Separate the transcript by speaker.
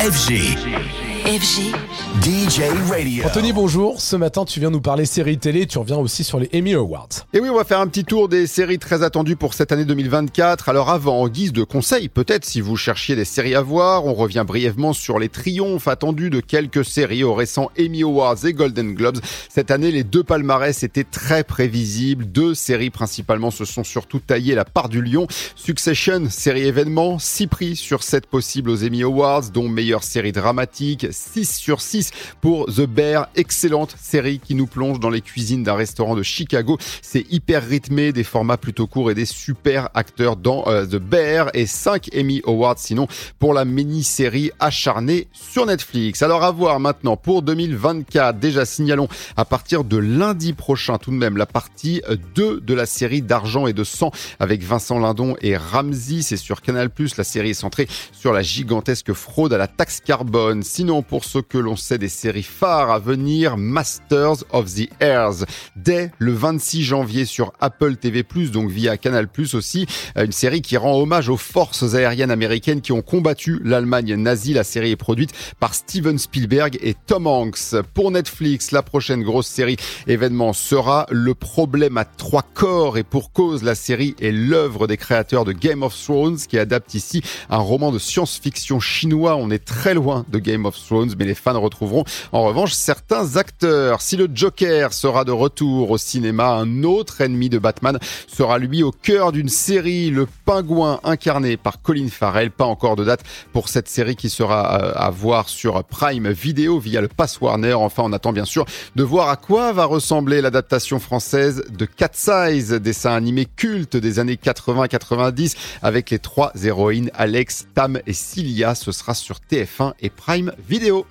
Speaker 1: FG.
Speaker 2: FG.
Speaker 1: DJ Radio.
Speaker 3: Anthony, bonjour. Ce matin, tu viens nous parler séries télé. Tu reviens aussi sur les Emmy Awards.
Speaker 4: Et oui, on va faire un petit tour des séries très attendues pour cette année 2024. Alors avant, en guise de conseil, peut-être si vous cherchiez des séries à voir, on revient brièvement sur les triomphes attendus de quelques séries aux récents Emmy Awards et Golden Globes. Cette année, les deux palmarès étaient très prévisibles. Deux séries principalement se sont surtout taillées la part du lion. Succession, série événement, 6 prix sur 7 possibles aux Emmy Awards, dont meilleure série dramatique, 6 sur 6 pour The Bear, excellente série qui nous plonge dans les cuisines d'un restaurant de Chicago. C'est hyper rythmé, des formats plutôt courts et des super acteurs dans euh, The Bear et 5 Emmy Awards sinon pour la mini-série acharnée sur Netflix. Alors à voir maintenant pour 2024, déjà signalons à partir de lundi prochain tout de même la partie 2 de la série d'argent et de sang avec Vincent Lindon et Ramsey, c'est sur Canal+, la série est centrée sur la gigantesque fraude à la taxe carbone. Sinon pour ce que l'on sait des séries phares à venir, Masters of the Airs, dès le 26 janvier sur Apple TV+, donc via Canal+, aussi, une série qui rend hommage aux forces aériennes américaines qui ont combattu l'Allemagne nazie. La série est produite par Steven Spielberg et Tom Hanks. Pour Netflix, la prochaine grosse série événement sera Le problème à trois corps et pour cause, la série est l'œuvre des créateurs de Game of Thrones qui adapte ici un roman de science-fiction chinois. On est très loin de Game of Thrones, mais les fans retrouveront en revanche certains acteurs. Si le Joker sera de retour au cinéma, un autre ennemi de Batman sera lui au cœur d'une série, le pingouin incarné par Colin Farrell. Pas encore de date pour cette série qui sera euh, à voir sur Prime Video via le Pass Warner. Enfin, on attend bien sûr de voir à quoi va ressembler l'adaptation française de Cat Size, dessin animé culte des années 80-90 avec les trois héroïnes Alex, Tam et Cilia. Ce sera sur TF1 et Prime Video vidéo.